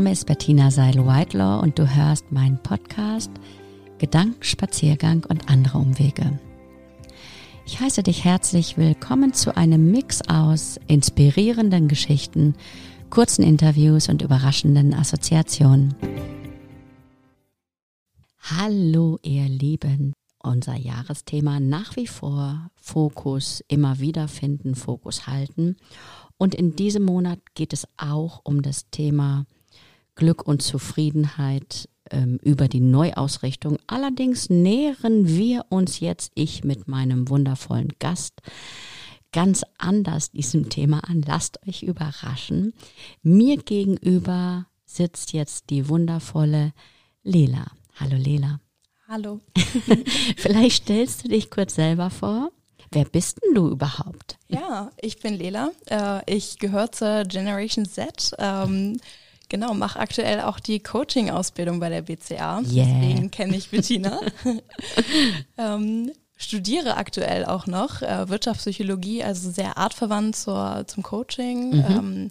Name ist Bettina Seil-Whitelaw und du hörst meinen Podcast Gedankenspaziergang und andere Umwege. Ich heiße dich herzlich willkommen zu einem Mix aus inspirierenden Geschichten, kurzen Interviews und überraschenden Assoziationen. Hallo ihr Lieben, unser Jahresthema nach wie vor Fokus immer wieder finden, Fokus halten. Und in diesem Monat geht es auch um das Thema Glück und Zufriedenheit ähm, über die Neuausrichtung. Allerdings nähern wir uns jetzt, ich mit meinem wundervollen Gast, ganz anders diesem Thema an. Lasst euch überraschen. Mir gegenüber sitzt jetzt die wundervolle Lela. Hallo Lela. Hallo. Vielleicht stellst du dich kurz selber vor. Wer bist denn du überhaupt? Ja, ich bin Lela. Äh, ich gehöre zur Generation Z. Genau, mache aktuell auch die Coaching-Ausbildung bei der BCA. Yeah. Deswegen kenne ich Bettina. ähm, studiere aktuell auch noch äh, Wirtschaftspsychologie, also sehr artverwandt zur, zum Coaching. Mhm. Ähm,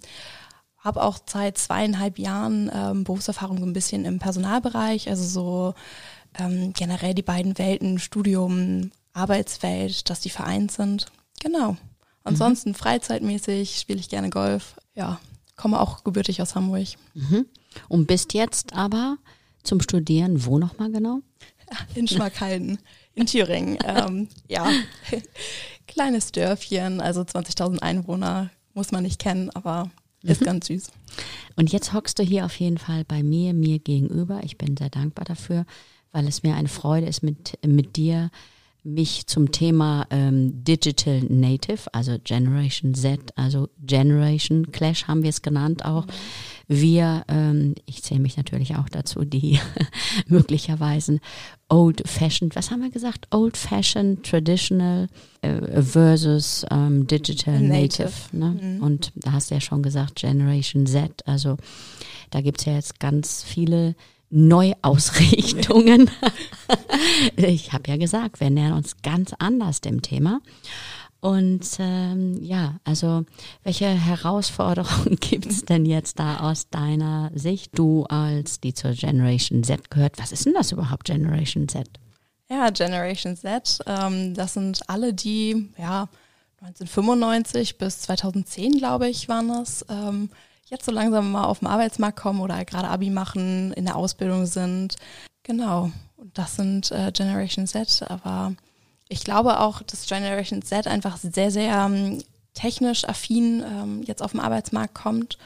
habe auch seit zweieinhalb Jahren ähm, Berufserfahrung so ein bisschen im Personalbereich, also so ähm, generell die beiden Welten, Studium, Arbeitswelt, dass die vereint sind. Genau. Mhm. Ansonsten mhm. freizeitmäßig spiele ich gerne Golf. Ja, komme auch gebürtig aus Hamburg. Mhm. Und bist jetzt aber zum Studieren wo nochmal genau? In Schmackhalden, in Thüringen. ähm, ja, kleines Dörfchen, also 20.000 Einwohner, muss man nicht kennen, aber ist mhm. ganz süß. Und jetzt hockst du hier auf jeden Fall bei mir, mir gegenüber. Ich bin sehr dankbar dafür, weil es mir eine Freude ist, mit, mit dir mich zum Thema ähm, Digital Native, also Generation Z, also Generation Clash haben wir es genannt auch. Wir, ähm, ich zähle mich natürlich auch dazu, die möglicherweise Old Fashioned, was haben wir gesagt? Old Fashioned, Traditional äh, versus ähm, Digital Native. Native ne? mhm. Und da hast du ja schon gesagt, Generation Z, also da gibt's ja jetzt ganz viele Neuausrichtungen. ich habe ja gesagt, wir nähern uns ganz anders dem Thema. Und ähm, ja, also welche Herausforderungen gibt es denn jetzt da aus deiner Sicht, du als die zur Generation Z gehört? Was ist denn das überhaupt, Generation Z? Ja, Generation Z, ähm, das sind alle, die ja 1995 bis 2010, glaube ich, waren das, ähm, jetzt so langsam mal auf den Arbeitsmarkt kommen oder gerade Abi machen, in der Ausbildung sind. Genau. Und das sind äh, Generation Z. Aber ich glaube auch, dass Generation Z einfach sehr, sehr ähm, technisch affin ähm, jetzt auf den Arbeitsmarkt kommt.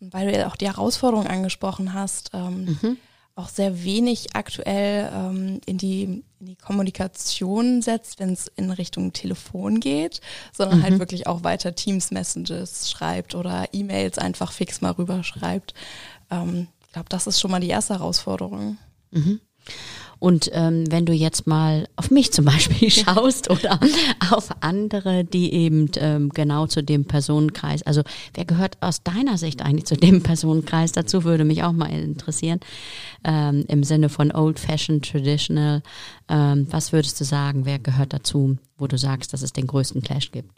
Und weil du ja auch die Herausforderungen angesprochen hast, ähm, mhm auch sehr wenig aktuell ähm, in die Kommunikation setzt, wenn es in Richtung Telefon geht, sondern halt mhm. halt wirklich auch weiter Teams-Messages schreibt oder E-Mails einfach fix mal rüberschreibt. Ähm, ich glaube, das ist schon mal die erste Herausforderung. Mhm. Und ähm, wenn du jetzt mal auf mich zum Beispiel schaust oder auf andere, die eben ähm, genau zu dem Personenkreis, also wer gehört aus deiner Sicht eigentlich zu dem Personenkreis dazu, würde mich auch mal interessieren, ähm, im Sinne von Old Fashioned, Traditional. Ähm, was würdest du sagen, wer gehört dazu, wo du sagst, dass es den größten Clash gibt?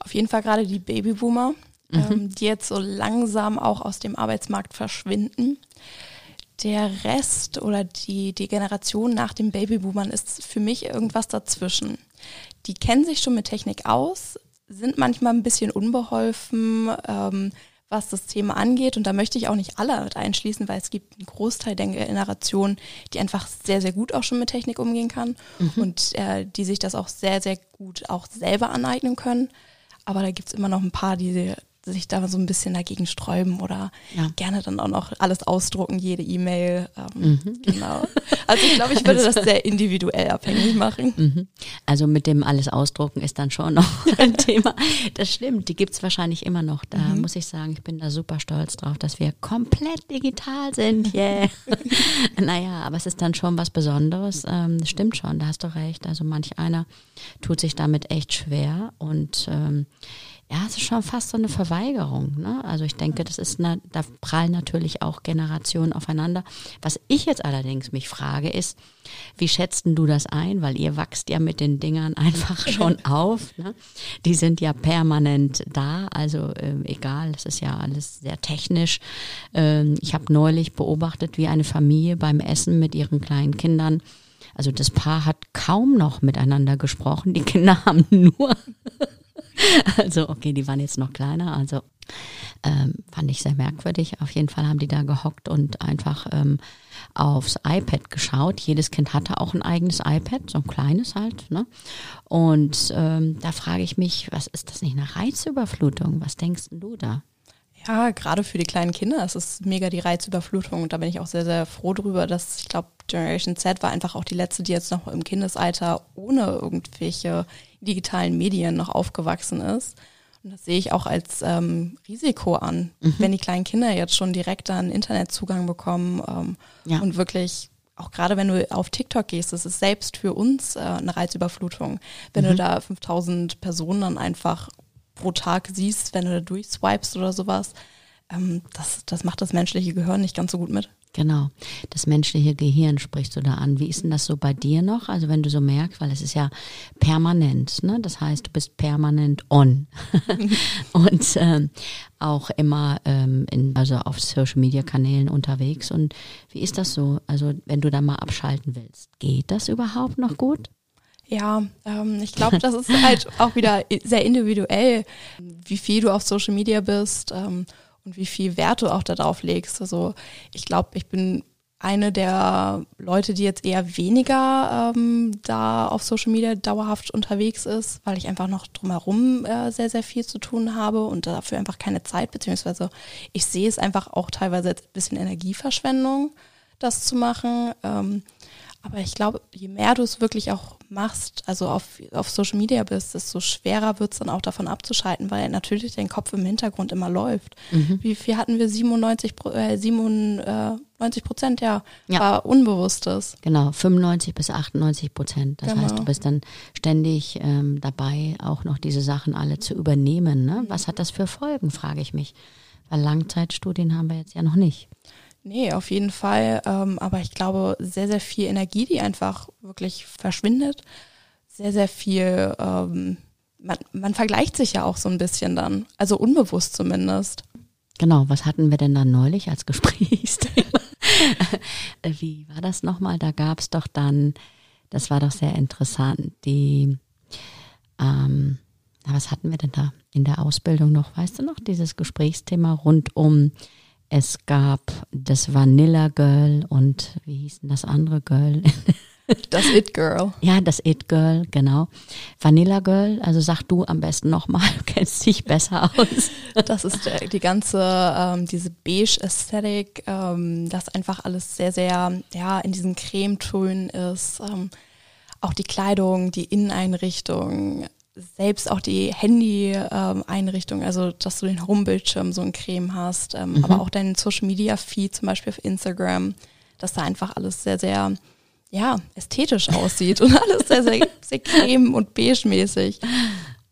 Auf jeden Fall gerade die Babyboomer, mhm. ähm, die jetzt so langsam auch aus dem Arbeitsmarkt verschwinden der Rest oder die, die Generation nach den Babyboomern ist für mich irgendwas dazwischen. Die kennen sich schon mit Technik aus, sind manchmal ein bisschen unbeholfen, ähm, was das Thema angeht. Und da möchte ich auch nicht alle mit einschließen, weil es gibt einen Großteil der Generation, die einfach sehr, sehr gut auch schon mit Technik umgehen kann mhm. und äh, die sich das auch sehr, sehr gut auch selber aneignen können. Aber da gibt es immer noch ein paar, die sich da so ein bisschen dagegen sträuben oder ja. gerne dann auch noch alles ausdrucken, jede E-Mail. Ähm, mhm. Genau. Also ich glaube, ich würde das sehr individuell abhängig machen. Mhm. Also mit dem alles ausdrucken ist dann schon noch ein Thema. Das stimmt, die gibt es wahrscheinlich immer noch. Da mhm. muss ich sagen, ich bin da super stolz drauf, dass wir komplett digital sind. Yeah. naja, aber es ist dann schon was Besonderes. Ähm, stimmt schon, da hast du recht. Also manch einer tut sich damit echt schwer und ähm, ja, es ist schon fast so eine Verweigerung. Ne? Also ich denke, das ist eine, da prallen natürlich auch Generationen aufeinander. Was ich jetzt allerdings mich frage, ist, wie schätzt du das ein? Weil ihr wachst ja mit den Dingern einfach schon auf. Ne? Die sind ja permanent da. Also äh, egal, es ist ja alles sehr technisch. Ähm, ich habe neulich beobachtet, wie eine Familie beim Essen mit ihren kleinen Kindern also das Paar hat kaum noch miteinander gesprochen. Die Kinder haben nur also, okay, die waren jetzt noch kleiner, also ähm, fand ich sehr merkwürdig. Auf jeden Fall haben die da gehockt und einfach ähm, aufs iPad geschaut. Jedes Kind hatte auch ein eigenes iPad, so ein kleines halt. Ne? Und ähm, da frage ich mich, was ist das nicht eine Reizüberflutung? Was denkst du da? Ja, gerade für die kleinen Kinder ist es mega die Reizüberflutung und da bin ich auch sehr, sehr froh drüber, dass ich glaube, Generation Z war einfach auch die letzte, die jetzt noch im Kindesalter ohne irgendwelche digitalen Medien noch aufgewachsen ist. Und das sehe ich auch als ähm, Risiko an, mhm. wenn die kleinen Kinder jetzt schon direkt einen Internetzugang bekommen ähm, ja. und wirklich auch gerade wenn du auf TikTok gehst, das ist selbst für uns äh, eine Reizüberflutung. Wenn mhm. du da 5000 Personen dann einfach pro Tag siehst, wenn du da durchswipest oder sowas, ähm, das, das macht das menschliche Gehirn nicht ganz so gut mit. Genau, das menschliche Gehirn sprichst du da an. Wie ist denn das so bei dir noch? Also wenn du so merkst, weil es ist ja permanent, ne? Das heißt, du bist permanent on und ähm, auch immer ähm, in, also auf Social Media Kanälen unterwegs. Und wie ist das so? Also wenn du da mal abschalten willst, geht das überhaupt noch gut? Ja, ähm, ich glaube, das ist halt auch wieder sehr individuell, wie viel du auf Social Media bist ähm, und wie viel Wert du auch darauf legst. Also ich glaube, ich bin eine der Leute, die jetzt eher weniger ähm, da auf Social Media dauerhaft unterwegs ist, weil ich einfach noch drumherum äh, sehr, sehr viel zu tun habe und dafür einfach keine Zeit, beziehungsweise ich sehe es einfach auch teilweise als ein bisschen Energieverschwendung, das zu machen. Ähm, aber ich glaube, je mehr du es wirklich auch machst, also auf, auf Social Media bist, desto schwerer wird es dann auch davon abzuschalten, weil natürlich dein Kopf im Hintergrund immer läuft. Mhm. Wie viel hatten wir? 97, äh, 97 Prozent, ja, ja, war Unbewusstes. Genau, 95 bis 98 Prozent. Das genau. heißt, du bist dann ständig ähm, dabei, auch noch diese Sachen alle zu übernehmen. Ne? Was hat das für Folgen, frage ich mich. Weil Langzeitstudien haben wir jetzt ja noch nicht. Nee, auf jeden Fall. Ähm, aber ich glaube, sehr, sehr viel Energie, die einfach wirklich verschwindet. Sehr, sehr viel, ähm, man, man vergleicht sich ja auch so ein bisschen dann. Also unbewusst zumindest. Genau, was hatten wir denn dann neulich als Gesprächsthema? Wie war das nochmal? Da gab es doch dann, das war doch sehr interessant, die, ähm, was hatten wir denn da in der Ausbildung noch? Weißt du noch, dieses Gesprächsthema rund um es gab das Vanilla Girl und wie hieß denn das andere Girl? Das It Girl. Ja, das It Girl, genau. Vanilla Girl, also sag du am besten nochmal, du kennst dich besser aus. Das ist die ganze, ähm, diese Beige-Ästhetik, ähm, das einfach alles sehr, sehr, ja, in diesen Cremetönen ist. Ähm, auch die Kleidung, die Inneneinrichtung, selbst auch die Handy-Einrichtung, ähm, also dass du den Home-Bildschirm so ein Creme hast, ähm, mhm. aber auch dein Social-Media-Feed zum Beispiel auf Instagram, dass da einfach alles sehr, sehr ja, ästhetisch aussieht und alles sehr, sehr, sehr creme- und beige-mäßig.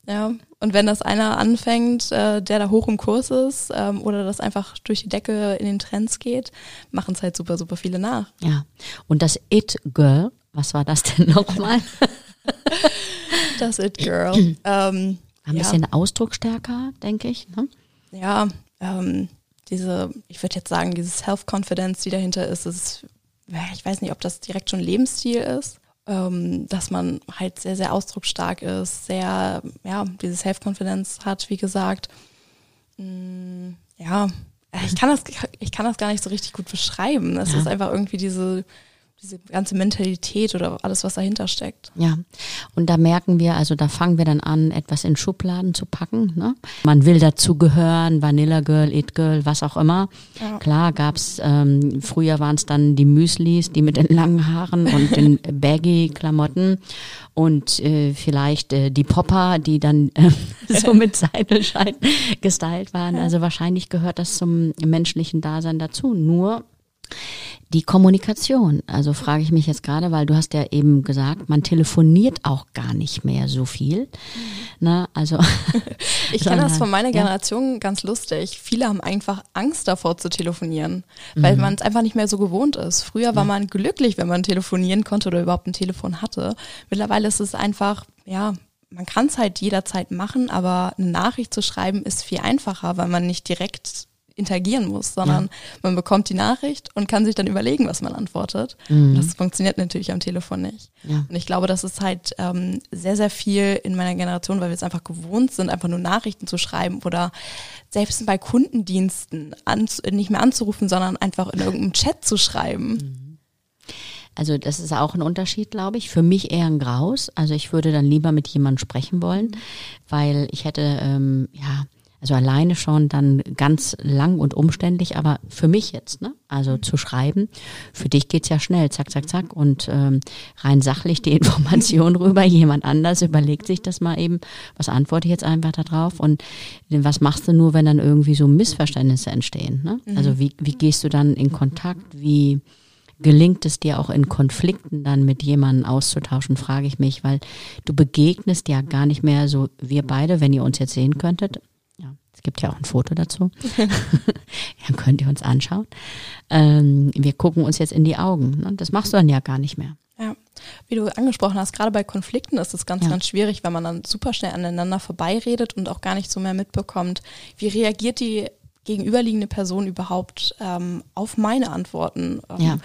Ja, und wenn das einer anfängt, äh, der da hoch im Kurs ist ähm, oder das einfach durch die Decke in den Trends geht, machen es halt super, super viele nach. Ja, und das It-Girl, was war das denn nochmal? Das It Girl. ähm, ein ja. bisschen ausdrucksstärker, denke ich. Ne? Ja, ähm, diese, ich würde jetzt sagen, diese Self-Confidence, die dahinter ist, ist, ich weiß nicht, ob das direkt schon Lebensstil ist, ähm, dass man halt sehr, sehr ausdrucksstark ist, sehr, ja, diese Self-Confidence hat, wie gesagt. Mm, ja, ich kann das, ich kann das gar nicht so richtig gut beschreiben. Es ja. ist einfach irgendwie diese, diese ganze Mentalität oder alles, was dahinter steckt. Ja, und da merken wir, also da fangen wir dann an, etwas in Schubladen zu packen. Ne? Man will dazugehören, Vanilla Girl, It Girl, was auch immer. Ja. Klar gab's ähm, früher waren es dann die Müslis, die mit den langen Haaren und den Baggy-Klamotten und äh, vielleicht äh, die Popper, die dann äh, so mit Seidelschein gestylt waren. Also wahrscheinlich gehört das zum menschlichen Dasein dazu. Nur Die Kommunikation, also frage ich mich jetzt gerade, weil du hast ja eben gesagt, man telefoniert auch gar nicht mehr so viel. Mhm. Na, also ich kenne das von meiner Generation ja. ganz lustig. Viele haben einfach Angst davor zu telefonieren, weil mhm. man es einfach nicht mehr so gewohnt ist. Früher war ja. man glücklich, wenn man telefonieren konnte oder überhaupt ein Telefon hatte. Mittlerweile ist es einfach, ja, man kann es halt jederzeit machen, aber eine Nachricht zu schreiben ist viel einfacher, weil man nicht direkt interagieren muss, sondern ja. man bekommt die Nachricht und kann sich dann überlegen, was man antwortet. Mhm. Das funktioniert natürlich am Telefon nicht. Ja. Und ich glaube, das ist halt ähm, sehr, sehr viel in meiner Generation, weil wir es einfach gewohnt sind, einfach nur Nachrichten zu schreiben oder selbst bei Kundendiensten nicht mehr anzurufen, sondern einfach in irgendeinem Chat zu schreiben. Mhm. Also das ist auch ein Unterschied, glaube ich. Für mich eher ein Graus. Also ich würde dann lieber mit jemandem sprechen wollen, weil ich hätte, ähm, ja, also alleine schon dann ganz lang und umständlich, aber für mich jetzt, ne? Also mhm. zu schreiben, für dich geht's ja schnell, zack, zack, zack. Und ähm, rein sachlich die Information rüber, jemand anders überlegt sich das mal eben, was antworte ich jetzt einfach da drauf und was machst du nur, wenn dann irgendwie so Missverständnisse entstehen? Ne? Also mhm. wie, wie gehst du dann in Kontakt? Wie gelingt es dir auch in Konflikten dann mit jemandem auszutauschen, frage ich mich, weil du begegnest ja gar nicht mehr so, wir beide, wenn ihr uns jetzt sehen könntet, gibt ja auch ein Foto dazu, dann könnt ihr uns anschauen. Ähm, wir gucken uns jetzt in die Augen. Ne? Das machst du dann ja gar nicht mehr. Ja, wie du angesprochen hast, gerade bei Konflikten ist es ganz, ja. ganz schwierig, weil man dann super schnell aneinander vorbeiredet und auch gar nicht so mehr mitbekommt, wie reagiert die gegenüberliegende Person überhaupt ähm, auf meine Antworten? Ähm, ja.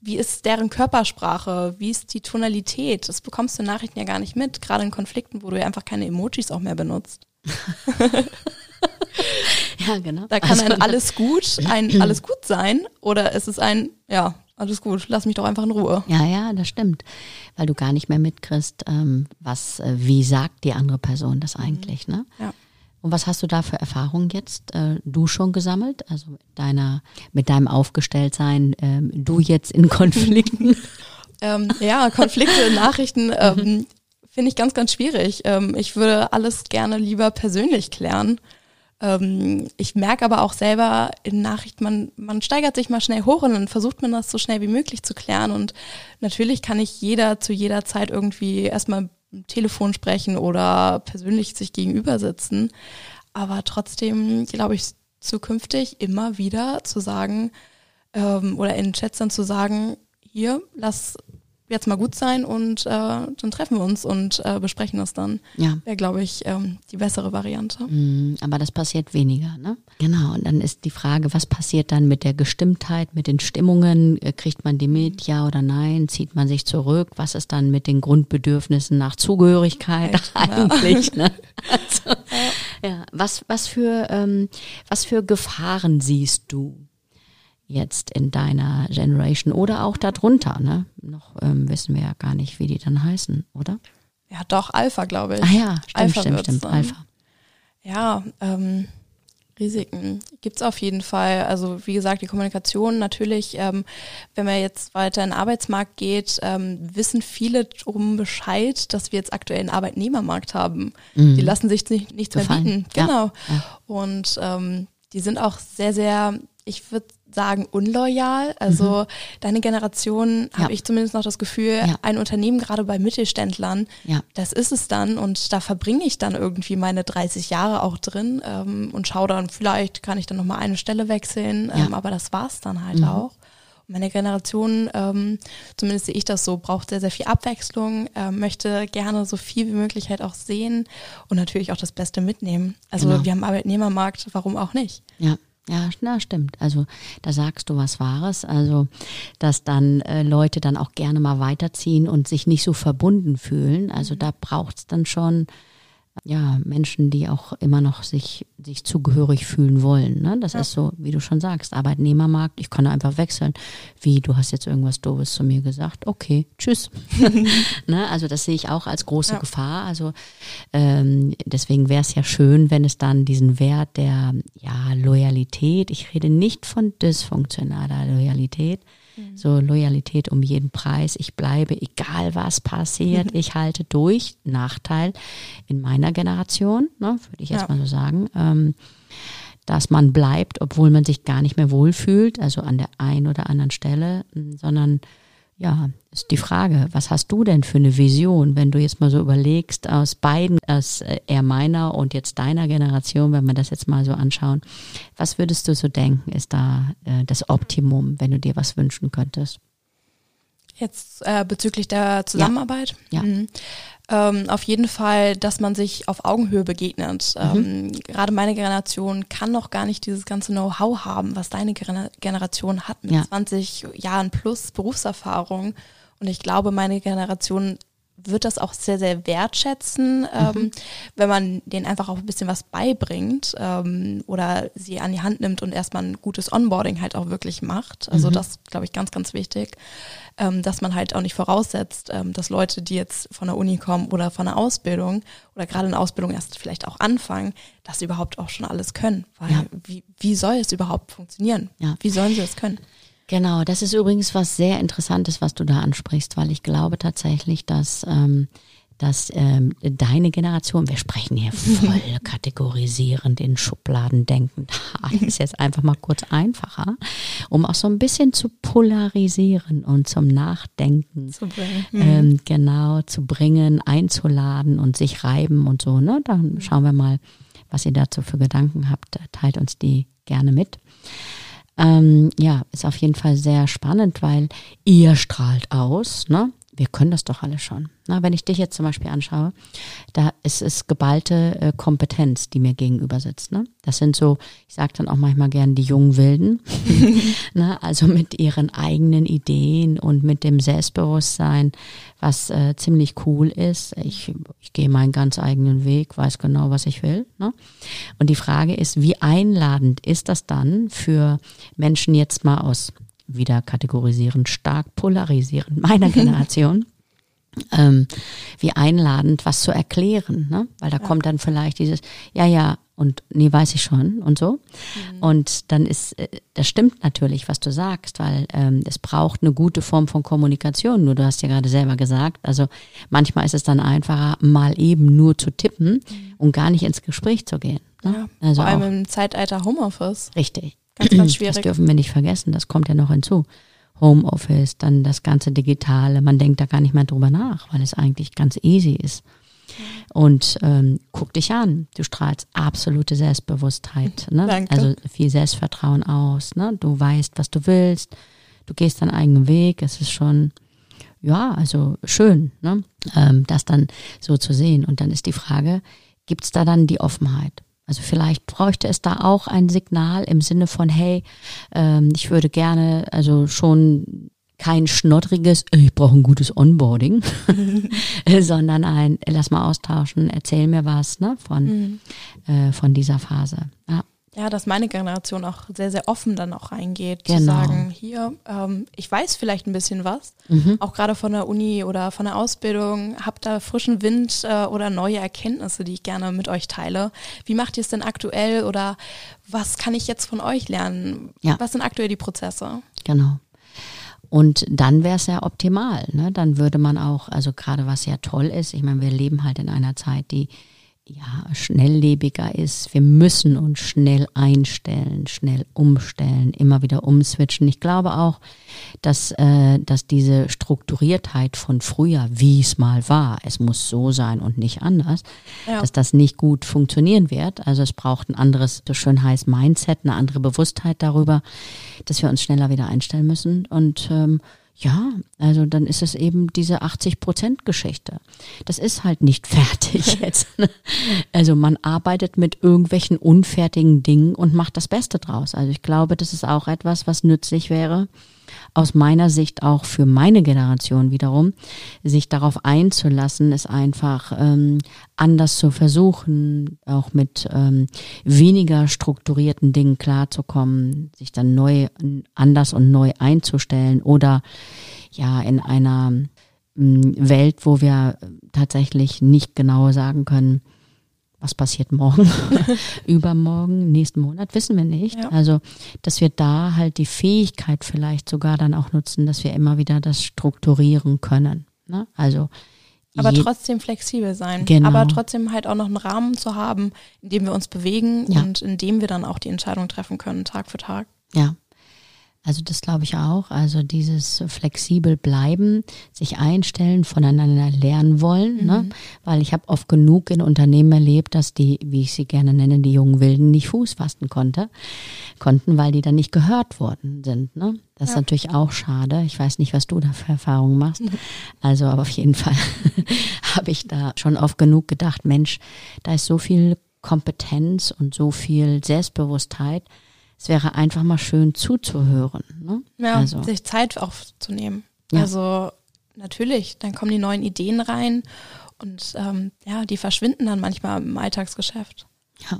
Wie ist deren Körpersprache? Wie ist die Tonalität? Das bekommst du in Nachrichten ja gar nicht mit, gerade in Konflikten, wo du ja einfach keine Emojis auch mehr benutzt. Ja, genau. Da kann also, ein alles gut, ein alles gut sein oder es ist ein, ja, alles gut, lass mich doch einfach in Ruhe. Ja, ja, das stimmt. Weil du gar nicht mehr mitkriegst, ähm, was, äh, wie sagt die andere Person das eigentlich, ne? Ja. Und was hast du da für Erfahrungen jetzt äh, du schon gesammelt? Also mit deiner, mit deinem Aufgestelltsein, ähm, du jetzt in Konflikten? ähm, ja, Konflikte, Nachrichten ähm, finde ich ganz, ganz schwierig. Ähm, ich würde alles gerne lieber persönlich klären. Ähm, ich merke aber auch selber in Nachrichten, man, man steigert sich mal schnell hoch und dann versucht man das so schnell wie möglich zu klären. Und natürlich kann ich jeder zu jeder Zeit irgendwie erstmal Telefon sprechen oder persönlich sich gegenüber sitzen. Aber trotzdem glaube ich zukünftig immer wieder zu sagen ähm, oder in Chats dann zu sagen, hier, lass jetzt mal gut sein und äh, dann treffen wir uns und äh, besprechen das dann. Ja. Wäre, glaube ich, ähm, die bessere Variante. Mm, aber das passiert weniger, ne? Genau. Und dann ist die Frage, was passiert dann mit der Gestimmtheit, mit den Stimmungen? Äh, kriegt man die mit, ja oder nein? Zieht man sich zurück? Was ist dann mit den Grundbedürfnissen nach Zugehörigkeit Echt, eigentlich? Ja. Ne? Also, ja. ja. Was, was, für, ähm, was für Gefahren siehst du? Jetzt in deiner Generation oder auch darunter. Ne? Noch ähm, wissen wir ja gar nicht, wie die dann heißen, oder? Ja, doch, Alpha, glaube ich. Ah ja, stimmt, Alpha stimmt, stimmt, Alpha. Ja, ähm, Risiken gibt's auf jeden Fall. Also wie gesagt, die Kommunikation natürlich, ähm, wenn man jetzt weiter in den Arbeitsmarkt geht, ähm, wissen viele darum Bescheid, dass wir jetzt aktuell einen Arbeitnehmermarkt haben. Mhm. Die lassen sich nicht, nichts Gefallen. mehr bieten. Genau. Ja. Ja. Und ähm, die sind auch sehr, sehr, ich würde sagen, unloyal. Also mhm. deine Generation, ja. habe ich zumindest noch das Gefühl, ja. ein Unternehmen gerade bei Mittelständlern, ja. das ist es dann und da verbringe ich dann irgendwie meine 30 Jahre auch drin ähm, und schaue dann, vielleicht kann ich dann nochmal eine Stelle wechseln, ähm, aber das war's dann halt mhm. auch. meine Generation, ähm, zumindest sehe ich das so, braucht sehr, sehr viel Abwechslung, äh, möchte gerne so viel wie möglich halt auch sehen und natürlich auch das Beste mitnehmen. Also genau. wir haben Arbeitnehmermarkt, warum auch nicht? Ja. Ja, na, stimmt. Also da sagst du was Wahres. Also, dass dann äh, Leute dann auch gerne mal weiterziehen und sich nicht so verbunden fühlen. Also da braucht's dann schon ja, Menschen, die auch immer noch sich, sich zugehörig fühlen wollen. Ne? Das ja. ist so, wie du schon sagst, Arbeitnehmermarkt, ich kann einfach wechseln. Wie, du hast jetzt irgendwas Doofes zu mir gesagt, okay, tschüss. ne? Also das sehe ich auch als große ja. Gefahr. Also ähm, deswegen wäre es ja schön, wenn es dann diesen Wert der ja, Loyalität, ich rede nicht von dysfunktionaler Loyalität, Mhm. So Loyalität um jeden Preis. Ich bleibe, egal was passiert, mhm. ich halte durch. Nachteil in meiner Generation, ne, würde ich jetzt ja. mal so sagen. Ähm, dass man bleibt, obwohl man sich gar nicht mehr wohlfühlt, also an der einen oder anderen Stelle, sondern ja, ist die Frage, was hast du denn für eine Vision, wenn du jetzt mal so überlegst, aus beiden, aus äh, eher meiner und jetzt deiner Generation, wenn wir das jetzt mal so anschauen, was würdest du so denken, ist da äh, das Optimum, wenn du dir was wünschen könntest? Jetzt äh, bezüglich der Zusammenarbeit? Ja. ja. Mhm. Ähm, auf jeden Fall, dass man sich auf Augenhöhe begegnet. Mhm. Ähm, gerade meine Generation kann noch gar nicht dieses ganze Know-how haben, was deine Generation hat mit ja. 20 Jahren plus Berufserfahrung. Und ich glaube, meine Generation wird das auch sehr, sehr wertschätzen, ähm, mhm. wenn man denen einfach auch ein bisschen was beibringt ähm, oder sie an die Hand nimmt und erstmal ein gutes Onboarding halt auch wirklich macht. Also mhm. das glaube ich ganz, ganz wichtig, ähm, dass man halt auch nicht voraussetzt, ähm, dass Leute, die jetzt von der Uni kommen oder von der Ausbildung oder gerade in der Ausbildung erst vielleicht auch anfangen, dass sie überhaupt auch schon alles können. Weil ja. wie, wie soll es überhaupt funktionieren? Ja. Wie sollen sie es können? Genau, das ist übrigens was sehr Interessantes, was du da ansprichst, weil ich glaube tatsächlich, dass, ähm, dass ähm, deine Generation, wir sprechen hier voll kategorisierend in Schubladen denkend, das ist jetzt einfach mal kurz einfacher, um auch so ein bisschen zu polarisieren und zum Nachdenken zu ähm, mhm. genau zu bringen, einzuladen und sich reiben und so. Ne? Dann schauen wir mal, was ihr dazu für Gedanken habt. Teilt uns die gerne mit. Ähm, ja, ist auf jeden Fall sehr spannend, weil ihr strahlt aus, ne? Wir können das doch alle schon. Na, wenn ich dich jetzt zum Beispiel anschaue, da ist es geballte äh, Kompetenz, die mir gegenüber sitzt. Ne? Das sind so, ich sage dann auch manchmal gern die jungen Wilden, ne? also mit ihren eigenen Ideen und mit dem Selbstbewusstsein, was äh, ziemlich cool ist. Ich, ich gehe meinen ganz eigenen Weg, weiß genau, was ich will. Ne? Und die Frage ist, wie einladend ist das dann für Menschen jetzt mal aus wieder kategorisierend, stark polarisierend meiner Generation, ähm, wie einladend, was zu erklären, ne? Weil da ja. kommt dann vielleicht dieses, ja, ja, und nee, weiß ich schon und so. Mhm. Und dann ist, äh, das stimmt natürlich, was du sagst, weil ähm, es braucht eine gute Form von Kommunikation. Nur du hast ja gerade selber gesagt, also manchmal ist es dann einfacher, mal eben nur zu tippen mhm. und gar nicht ins Gespräch zu gehen. Ne? Ja, also vor allem auch, im Zeitalter Homeoffice. Richtig. Ganz, ganz schwierig. Das dürfen wir nicht vergessen, das kommt ja noch hinzu. Homeoffice, dann das ganze Digitale, man denkt da gar nicht mehr drüber nach, weil es eigentlich ganz easy ist. Und ähm, guck dich an, du strahlst absolute Selbstbewusstheit, ne? Danke. also viel Selbstvertrauen aus, ne? du weißt, was du willst, du gehst deinen eigenen Weg, es ist schon, ja, also schön, ne? ähm, das dann so zu sehen. Und dann ist die Frage, gibt es da dann die Offenheit? Also vielleicht bräuchte es da auch ein Signal im Sinne von, hey, ähm, ich würde gerne also schon kein schnoddriges, ich brauche ein gutes Onboarding, sondern ein, lass mal austauschen, erzähl mir was ne, von, mhm. äh, von dieser Phase. Ja. Ja, dass meine Generation auch sehr, sehr offen dann auch reingeht, genau. zu sagen, hier, ähm, ich weiß vielleicht ein bisschen was, mhm. auch gerade von der Uni oder von der Ausbildung, habt da frischen Wind äh, oder neue Erkenntnisse, die ich gerne mit euch teile. Wie macht ihr es denn aktuell oder was kann ich jetzt von euch lernen? Ja. Was sind aktuell die Prozesse? Genau. Und dann wäre es ja optimal. Ne? Dann würde man auch, also gerade was ja toll ist, ich meine, wir leben halt in einer Zeit, die ja, schnelllebiger ist. Wir müssen uns schnell einstellen, schnell umstellen, immer wieder umswitchen. Ich glaube auch, dass, äh, dass diese Strukturiertheit von früher, wie es mal war, es muss so sein und nicht anders, ja. dass das nicht gut funktionieren wird. Also es braucht ein anderes, so schön heißt Mindset, eine andere Bewusstheit darüber, dass wir uns schneller wieder einstellen müssen und ähm, ja, also dann ist es eben diese 80 Prozent Geschichte. Das ist halt nicht fertig jetzt. Ne? Also man arbeitet mit irgendwelchen unfertigen Dingen und macht das Beste draus. Also ich glaube, das ist auch etwas, was nützlich wäre, aus meiner Sicht auch für meine Generation wiederum, sich darauf einzulassen, es einfach ähm, anders zu versuchen, auch mit ähm, weniger strukturierten Dingen klarzukommen, sich dann neu, anders und neu einzustellen oder ja in einer ähm, Welt, wo wir tatsächlich nicht genau sagen können, was passiert morgen, übermorgen, nächsten Monat, wissen wir nicht. Ja. Also, dass wir da halt die Fähigkeit vielleicht sogar dann auch nutzen, dass wir immer wieder das strukturieren können. Ne? Also Aber trotzdem flexibel sein. Genau. Aber trotzdem halt auch noch einen Rahmen zu haben, in dem wir uns bewegen Ja. und in dem wir dann auch die Entscheidung treffen können, Tag für Tag. Ja. Also das glaube ich auch. Also dieses flexibel bleiben, sich einstellen, voneinander lernen wollen. Ne? Weil ich habe oft genug in Unternehmen erlebt, dass die, wie ich sie gerne nenne, die jungen Wilden nicht Fuß fassen konnte, konnten, weil die dann nicht gehört worden sind. Ne? Das ist Ja. natürlich auch schade. Ich weiß nicht, was du da für Erfahrungen machst. Also aber auf jeden Fall habe ich da schon oft genug gedacht, Mensch, da ist so viel Kompetenz und so viel Selbstbewusstheit. Es wäre einfach mal schön zuzuhören. Ne? Ja, also, sich Zeit aufzunehmen. Ja. Also natürlich, dann kommen die neuen Ideen rein und ähm, ja, die verschwinden dann manchmal im Alltagsgeschäft. ja.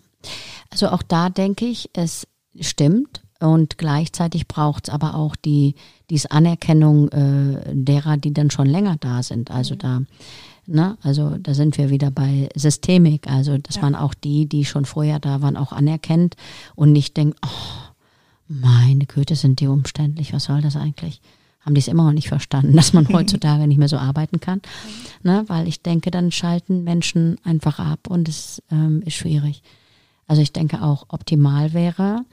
also auch da denke ich, es stimmt. Und gleichzeitig braucht es aber auch die diese Anerkennung äh, derer, die dann schon länger da sind. Also da, ne, also da sind wir wieder bei Systemik, also dass Ja. man auch die, die schon vorher da waren, auch anerkennt und nicht denkt, oh, meine Güte, sind die umständlich, was soll das eigentlich? Haben die es immer noch nicht verstanden, dass man heutzutage nicht mehr so arbeiten kann? Ne, weil ich denke, dann schalten Menschen einfach ab und es ähm, ist schwierig. Also ich denke auch optimal wäre,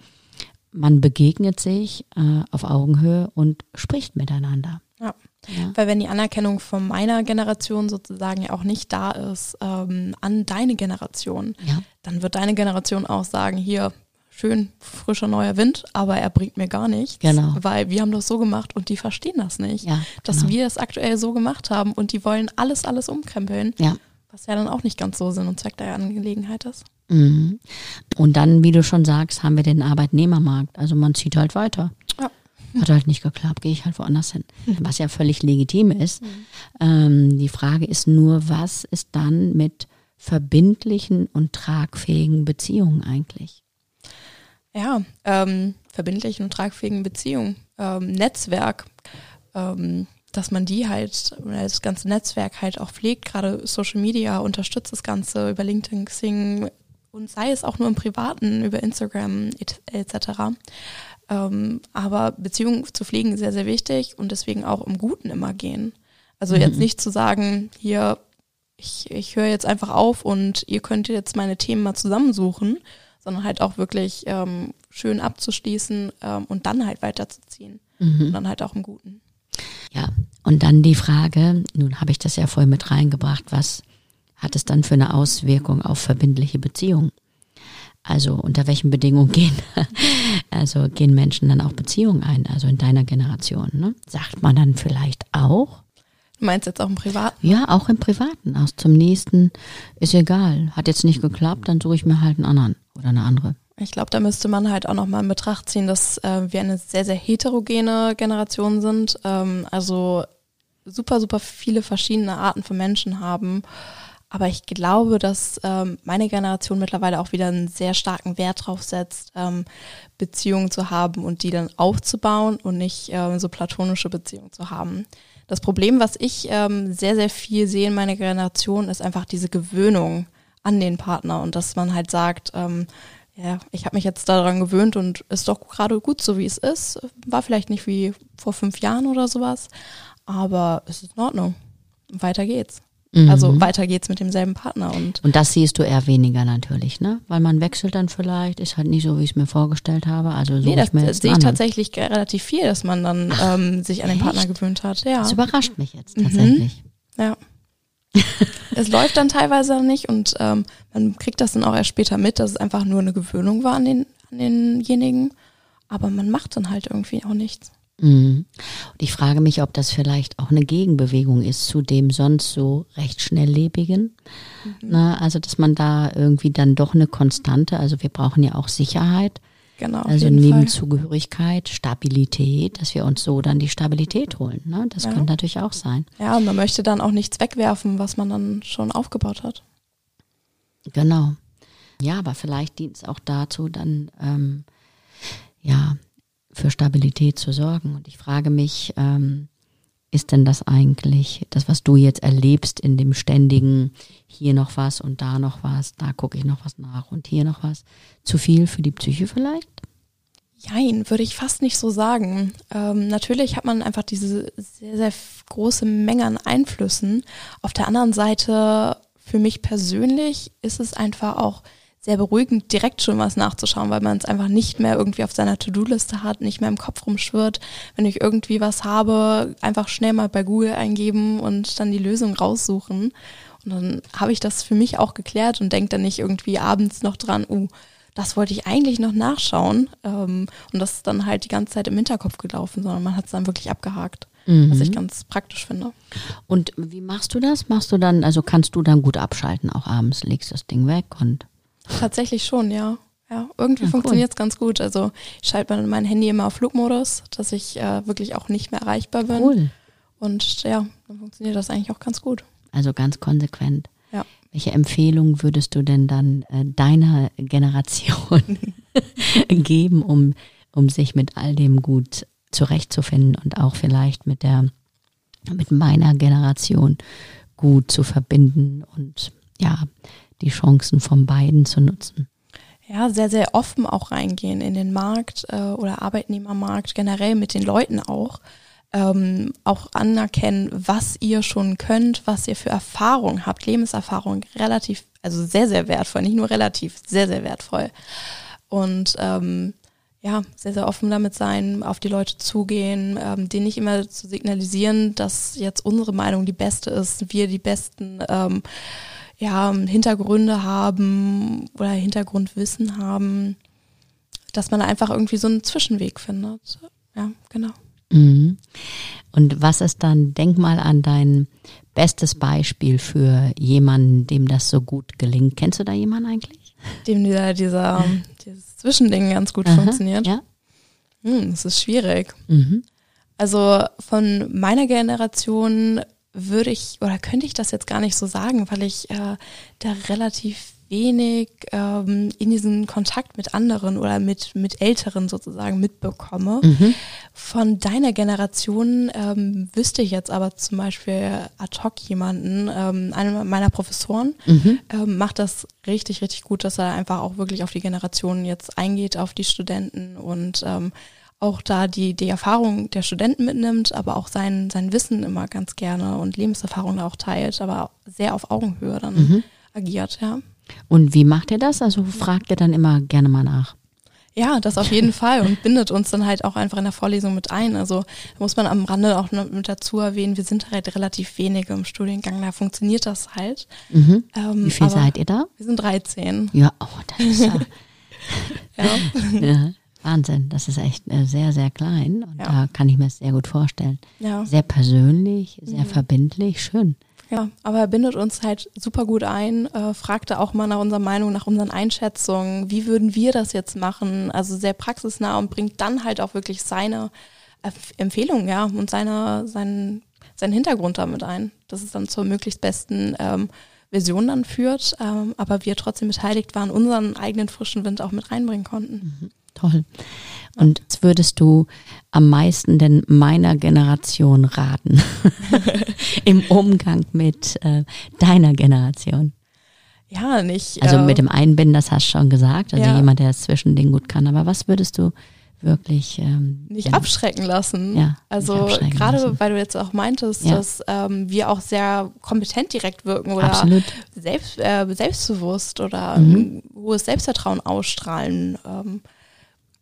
man begegnet sich äh, auf Augenhöhe und spricht miteinander. Ja. Ja. Weil wenn die Anerkennung von meiner Generation sozusagen ja auch nicht da ist ähm, an deine Generation, Ja. dann wird deine Generation auch sagen, hier, schön frischer neuer Wind, aber er bringt mir gar nichts. Genau. Weil wir haben das so gemacht und die verstehen das nicht. Ja, Dass genau. wir es aktuell so gemacht haben und die wollen alles, alles umkrempeln. Ja. Was ja dann auch nicht ganz so Sinn und Zweck der Angelegenheit ist. Mhm. Und dann, wie du schon sagst, haben wir den Arbeitnehmermarkt. Also man zieht halt weiter. Hat halt nicht geklappt, gehe ich halt woanders hin. Was ja völlig legitim ist. Ähm, die Frage ist nur, was ist dann mit verbindlichen und tragfähigen Beziehungen eigentlich? Ja, ähm, verbindlichen und tragfähigen Beziehungen, ähm, Netzwerk, ähm, dass man die halt, das ganze Netzwerk halt auch pflegt, gerade Social Media unterstützt das Ganze über LinkedIn, Xing und sei es auch nur im Privaten, über Instagram et- etc. Ähm, aber Beziehungen zu pflegen ist sehr, sehr wichtig und deswegen auch im Guten immer gehen. Also jetzt nicht zu sagen, hier, ich, ich höre jetzt einfach auf und ihr könnt jetzt meine Themen mal zusammensuchen, sondern halt auch wirklich ähm, schön abzuschließen ähm, und dann halt weiterzuziehen. Und dann halt auch im Guten. Ja, und dann die Frage, nun habe ich das ja vorhin mit reingebracht, was hat es dann für eine Auswirkung auf verbindliche Beziehungen? Also unter welchen Bedingungen gehen, also gehen Menschen dann auch Beziehungen ein, also in deiner Generation, ne? Sagt man dann vielleicht auch, Du meinst jetzt auch im Privaten? ja, auch im Privaten, aus zum nächsten, ist egal, hat jetzt nicht geklappt, dann suche ich mir halt einen anderen oder eine andere. Ich glaube, da müsste man halt auch nochmal in Betracht ziehen, dass äh, wir eine sehr, sehr heterogene Generation sind. Ähm, also super, super viele verschiedene Arten von Menschen haben. Aber ich glaube, dass ähm, meine Generation mittlerweile auch wieder einen sehr starken Wert drauf setzt, ähm, Beziehungen zu haben und die dann aufzubauen und nicht ähm, so platonische Beziehungen zu haben. Das Problem, was ich ähm, sehr, sehr viel sehe in meiner Generation, ist einfach diese Gewöhnung an den Partner und dass man halt sagt, ähm, ja, ich habe mich jetzt daran gewöhnt und ist doch gerade gut so, wie es ist. War vielleicht nicht wie vor fünf Jahren oder sowas, aber es ist in Ordnung. Weiter geht's. Also weiter geht's mit demselben Partner und Und das siehst du eher weniger natürlich, ne? Weil man wechselt dann vielleicht, ist halt nicht so, wie ich es mir vorgestellt habe. Also suche nee, das, sehe ich anderen. tatsächlich relativ viel, dass man dann ähm, sich an den Partner echt? gewöhnt hat. Ja. Das überrascht mich jetzt Mhm. tatsächlich. Ja. es läuft dann teilweise nicht und ähm, man kriegt das dann auch erst später mit, dass es einfach nur eine Gewöhnung war an, den, an denjenigen. Aber man macht dann halt irgendwie auch nichts. Mhm. Und ich frage mich, ob das vielleicht auch eine Gegenbewegung ist zu dem sonst so recht schnelllebigen. Na, also, dass man da irgendwie dann doch eine Konstante, also wir brauchen ja auch Sicherheit, Genau. also neben Fall. Zugehörigkeit, Stabilität, dass wir uns so dann die Stabilität holen. Ne? Das Ja. könnte natürlich auch sein. Ja, und man möchte dann auch nichts wegwerfen, was man dann schon aufgebaut hat. Genau. Ja, aber vielleicht dient es auch dazu, dann ähm, ja für Stabilität zu sorgen. Und ich frage mich, ähm, ist denn das eigentlich, das, was du jetzt erlebst in dem ständigen, hier noch was und da noch was, da gucke ich noch was nach und hier noch was, zu viel für die Psyche vielleicht? Jein, würde ich fast nicht so sagen. Ähm, natürlich hat man einfach diese sehr, sehr große Menge an Einflüssen. Auf der anderen Seite, für mich persönlich, ist es einfach auch sehr beruhigend, direkt schon was nachzuschauen, weil man es einfach nicht mehr irgendwie auf seiner To-Do-Liste hat, nicht mehr im Kopf rumschwirrt. Wenn ich irgendwie was habe, einfach schnell mal bei Google eingeben und dann die Lösung raussuchen. Und dann habe ich das für mich auch geklärt und denke dann nicht irgendwie abends noch dran, uh, das wollte ich eigentlich noch nachschauen. Ähm, und das ist dann halt die ganze Zeit im Hinterkopf gelaufen, sondern man hat es dann wirklich abgehakt. Mhm. Was ich ganz praktisch finde. Und wie machst du das? Machst du dann, also kannst du dann gut abschalten, auch abends, legst das Ding weg und. Tatsächlich schon, ja. Ja, irgendwie ja, ah, funktioniert es cool. ganz gut. Also ich schalte mein Handy immer auf Flugmodus, dass ich äh, wirklich auch nicht mehr erreichbar bin. Cool. Und ja, dann funktioniert das eigentlich auch ganz gut. Also ganz konsequent. Ja. Welche Empfehlung würdest du denn dann äh, deiner Generation geben, um, um sich mit all dem gut zurechtzufinden und auch vielleicht mit der mit meiner Generation gut zu verbinden und ja, die Chancen von beiden zu nutzen. Ja, sehr, sehr offen auch reingehen in den Markt äh, oder Arbeitnehmermarkt, generell mit den Leuten auch. Ähm, auch anerkennen, was ihr schon könnt, was ihr für Erfahrung habt, Lebenserfahrung, relativ, also sehr, sehr wertvoll, nicht nur relativ, sehr, sehr wertvoll. Und ähm, ja, sehr, sehr offen damit sein, auf die Leute zugehen, ähm, denen nicht immer zu signalisieren, dass jetzt unsere Meinung die beste ist, wir die besten ähm, ja, Hintergründe haben oder Hintergrundwissen haben, dass man einfach irgendwie so einen Zwischenweg findet. Ja, genau. Mhm. Und was ist dann, denk mal an dein bestes Beispiel für jemanden, dem das so gut gelingt. Kennst du da jemanden eigentlich? Dem dieser, dieser dieses Zwischending ganz gut Aha, funktioniert. Ja. Hm, das ist schwierig. Mhm. Also von meiner Generation würde ich oder könnte ich das jetzt gar nicht so sagen, weil ich äh, da relativ wenig ähm, in diesen Kontakt mit anderen oder mit, mit Älteren sozusagen mitbekomme. Mhm. Von deiner Generation ähm, wüsste ich jetzt aber zum Beispiel ad hoc jemanden, ähm, einer meiner Professoren mhm. ähm, macht das richtig, richtig gut, dass er einfach auch wirklich auf die Generationen jetzt eingeht, auf die Studenten und ähm, auch da die, die Erfahrung der Studenten mitnimmt, aber auch sein, sein Wissen immer ganz gerne und Lebenserfahrung auch teilt, aber sehr auf Augenhöhe dann mhm. agiert, ja. Und wie macht er das? Also fragt er dann immer gerne mal nach. Ja, das auf jeden Fall und bindet uns dann halt auch einfach in der Vorlesung mit ein. Also muss man am Rande auch mit dazu erwähnen, wir sind halt relativ wenige im Studiengang, da funktioniert das halt. Mhm. Ähm, Wie viel seid ihr da? Wir sind 13. Ja, oh, das ist ja. ja. ja. Wahnsinn, das ist echt äh, sehr, sehr klein und ja. da kann ich mir das sehr gut vorstellen. Ja. Sehr persönlich, sehr mhm. verbindlich, schön. Ja, aber er bindet uns halt super gut ein, äh, fragte auch mal nach unserer Meinung, nach unseren Einschätzungen, wie würden wir das jetzt machen? Also sehr praxisnah und bringt dann halt auch wirklich seine Empfehlungen, ja, und seine, seinen, seinen Hintergrund damit ein, dass es dann zur möglichst besten ähm, Version dann führt, ähm, aber wir trotzdem beteiligt waren, unseren eigenen frischen Wind auch mit reinbringen konnten. Mhm. Toll. Und was würdest du am meisten denn meiner Generation raten im Umgang mit äh, deiner Generation? Ja, nicht. Also äh, mit dem Einbinden, das hast du schon gesagt, also ja. jemand, der das Zwischending gut kann. Aber was würdest du wirklich ähm, nicht ja, abschrecken lassen. Ja, also gerade weil du jetzt auch meintest, ja. dass ähm, wir auch sehr kompetent direkt wirken oder Absolut. selbst, äh, selbstbewusst oder mhm. ein hohes Selbstvertrauen ausstrahlen. Ähm,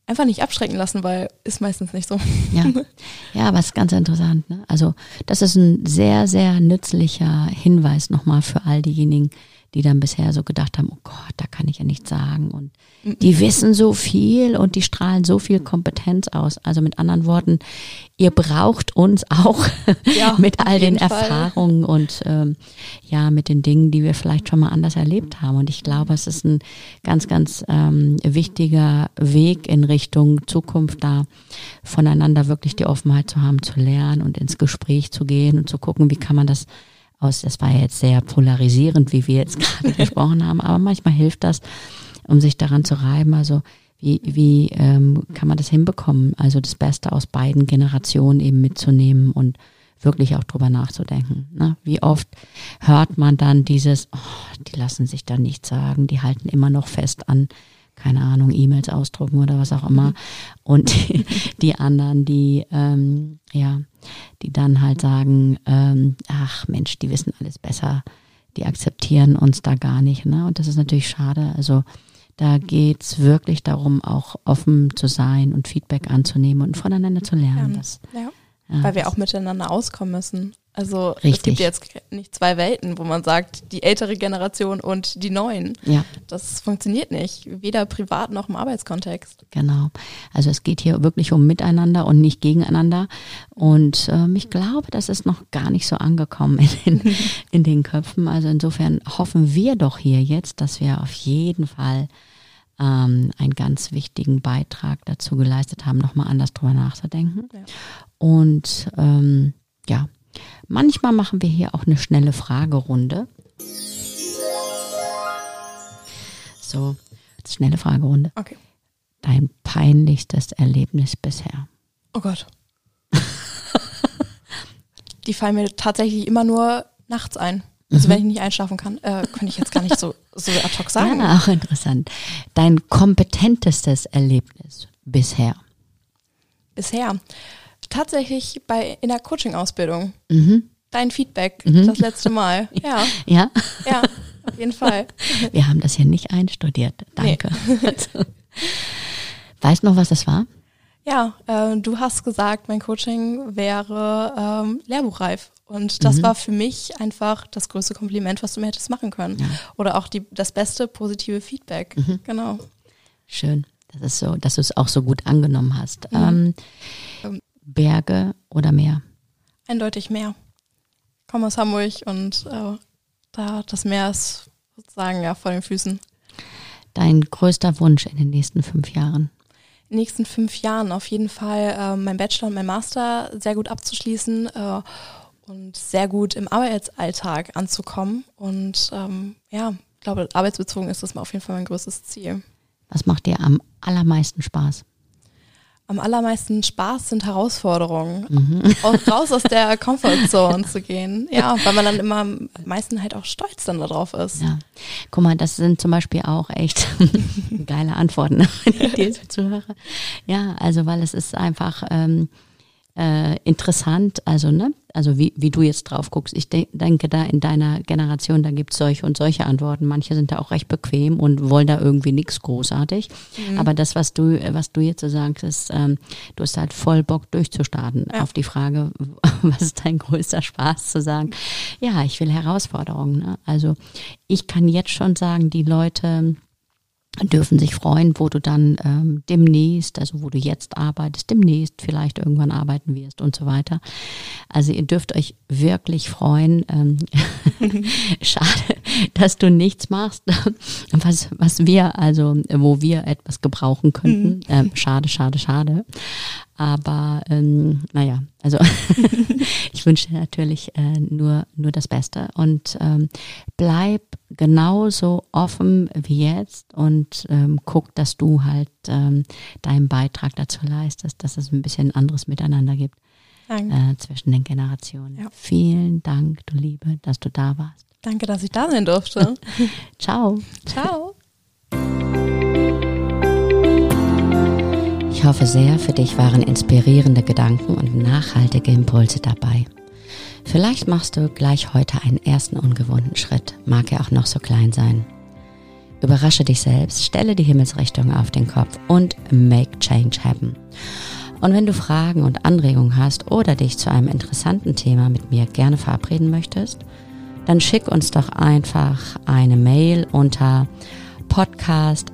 einfach nicht abschrecken lassen, weil ist meistens nicht so. Ja, ja aber es ist ganz interessant. Ne? Also das ist ein sehr, sehr nützlicher Hinweis nochmal für all diejenigen, die dann bisher so gedacht haben, oh Gott, da kann ich ja nichts sagen. Und die wissen so viel und die strahlen so viel Kompetenz aus. Also mit anderen Worten, ihr braucht uns auch ja, mit all den Erfahrungen und ähm, ja, mit den Dingen, die wir vielleicht schon mal anders erlebt haben. Und ich glaube, es ist ein ganz, ganz ähm, wichtiger Weg in Richtung Zukunft, da voneinander wirklich die Offenheit zu haben, zu lernen und ins Gespräch zu gehen und zu gucken, wie kann man das aus, das war jetzt sehr polarisierend, wie wir jetzt gerade gesprochen haben, aber manchmal hilft das, um sich daran zu reiben. Also wie, wie ähm, kann man das hinbekommen? Also das Beste aus beiden Generationen eben mitzunehmen und wirklich auch drüber nachzudenken. Ne? Wie oft hört man dann dieses, oh, die lassen sich da nichts sagen, die halten immer noch fest an keine Ahnung, E-Mails ausdrucken oder was auch immer. Mhm. Und die, die, anderen, die, ähm, ja, die dann halt sagen, ähm, ach Mensch, die wissen alles besser, die akzeptieren uns da gar nicht. Ne? Und das ist natürlich schade. Also da geht's wirklich darum, auch offen zu sein und Feedback anzunehmen und voneinander zu lernen. Das, ja. Ja, Weil wir auch miteinander auskommen müssen. Also Richtig. es gibt jetzt nicht zwei Welten, wo man sagt, die ältere Generation und die neuen. Ja. Das funktioniert nicht, weder privat noch im Arbeitskontext. Genau. Also es geht hier wirklich um Miteinander und nicht gegeneinander. Und ähm, ich glaube, das ist noch gar nicht so angekommen in den, in den Köpfen. Also insofern hoffen wir doch hier jetzt, dass wir auf jeden Fall ähm, einen ganz wichtigen Beitrag dazu geleistet haben, nochmal anders drüber nachzudenken. Ja. Und ähm, ja, manchmal machen wir hier auch eine schnelle Fragerunde. So, schnelle Fragerunde. Okay. Dein peinlichstes Erlebnis bisher? Oh Gott. Die fallen mir tatsächlich immer nur nachts ein. Also mhm. wenn ich nicht einschlafen kann, äh, könnte ich jetzt gar nicht so, so ad hoc sagen. Ja, auch interessant. Dein kompetentestes Erlebnis bisher? Bisher? Tatsächlich bei in der Coaching-Ausbildung. Mhm. Dein Feedback mhm. das letzte Mal. Ja. Ja? Ja, auf jeden Fall. Wir haben das hier nicht einstudiert. Danke. Nee. weißt noch, was das war? Ja, äh, du hast gesagt, mein Coaching wäre ähm, lehrbuchreif. Und das mhm. war für mich einfach das größte Kompliment, was du mir hättest machen können. Ja. Oder auch die, das beste positive Feedback. Mhm. Genau. Schön. Das ist so, dass du es auch so gut angenommen hast. Mhm. Ähm, Berge oder Meer? Eindeutig Meer. Ich komme aus Hamburg und äh, da das Meer ist sozusagen ja vor den Füßen. Dein größter Wunsch in den nächsten fünf Jahren? In den nächsten fünf Jahren auf jeden Fall äh, mein Bachelor und mein Master sehr gut abzuschließen äh, und sehr gut im Arbeitsalltag anzukommen. Und ähm, ja, ich glaube, arbeitsbezogen ist das auf jeden Fall mein größtes Ziel. Was macht dir am allermeisten Spaß? Am allermeisten Spaß sind Herausforderungen. Mhm. raus aus der Comfortzone zu gehen. Ja, weil man dann immer am meisten halt auch stolz dann darauf ist. Ja. Guck mal, das sind zum Beispiel auch echt geile Antworten, wenn ich dir zuhöre. Ja, also weil es ist einfach, ähm, äh, interessant, also ne, also wie, wie du jetzt drauf guckst. Ich de denke da in deiner Generation, da gibt's solche und solche Antworten. Manche sind da auch recht bequem und wollen da irgendwie nichts großartig. Mhm. Aber das, was du, was du jetzt so sagst, ist, ähm, du hast halt voll Bock durchzustarten ja. auf die Frage, was ist dein größter Spaß zu sagen? Ja, ich will Herausforderungen. Ne? Also ich kann jetzt schon sagen, die Leute, dürfen sich freuen, wo du dann ähm, demnächst, also wo du jetzt arbeitest, demnächst vielleicht irgendwann arbeiten wirst und so weiter. Also ihr dürft euch wirklich freuen. Ähm, schade, dass du nichts machst, was, was wir, also wo wir etwas gebrauchen könnten. Mhm. Ähm, schade, schade, schade. Aber ähm, naja, also ich wünsche dir natürlich äh, nur, nur das Beste und ähm, bleib genauso offen wie jetzt und ähm, guck, dass du halt ähm, deinen Beitrag dazu leistest, dass es ein bisschen anderes Miteinander gibt äh, zwischen den Generationen. Ja. Vielen Dank, du Liebe, dass du da warst. Danke, dass ich da sein durfte. Ciao. Ciao. Ich hoffe sehr, für dich waren inspirierende Gedanken und nachhaltige Impulse dabei. Vielleicht machst du gleich heute einen ersten ungewohnten Schritt, mag er auch noch so klein sein. Überrasche dich selbst, stelle die Himmelsrichtung auf den Kopf und make change happen. Und wenn du Fragen und Anregungen hast oder dich zu einem interessanten Thema mit mir gerne verabreden möchtest, dann schick uns doch einfach eine Mail unter podcast